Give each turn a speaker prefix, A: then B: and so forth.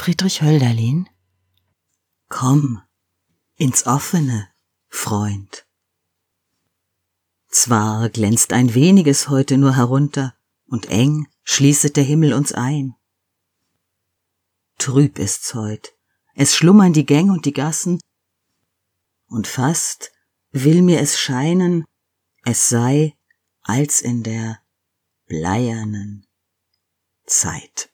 A: Friedrich Hölderlin
B: Komm ins offene, Freund. Zwar glänzt ein weniges heute nur herunter, und eng schließet der Himmel uns ein. Trüb ist's heut, es schlummern die Gäng und die Gassen, und fast will mir es scheinen, es sei als in der bleiernen Zeit.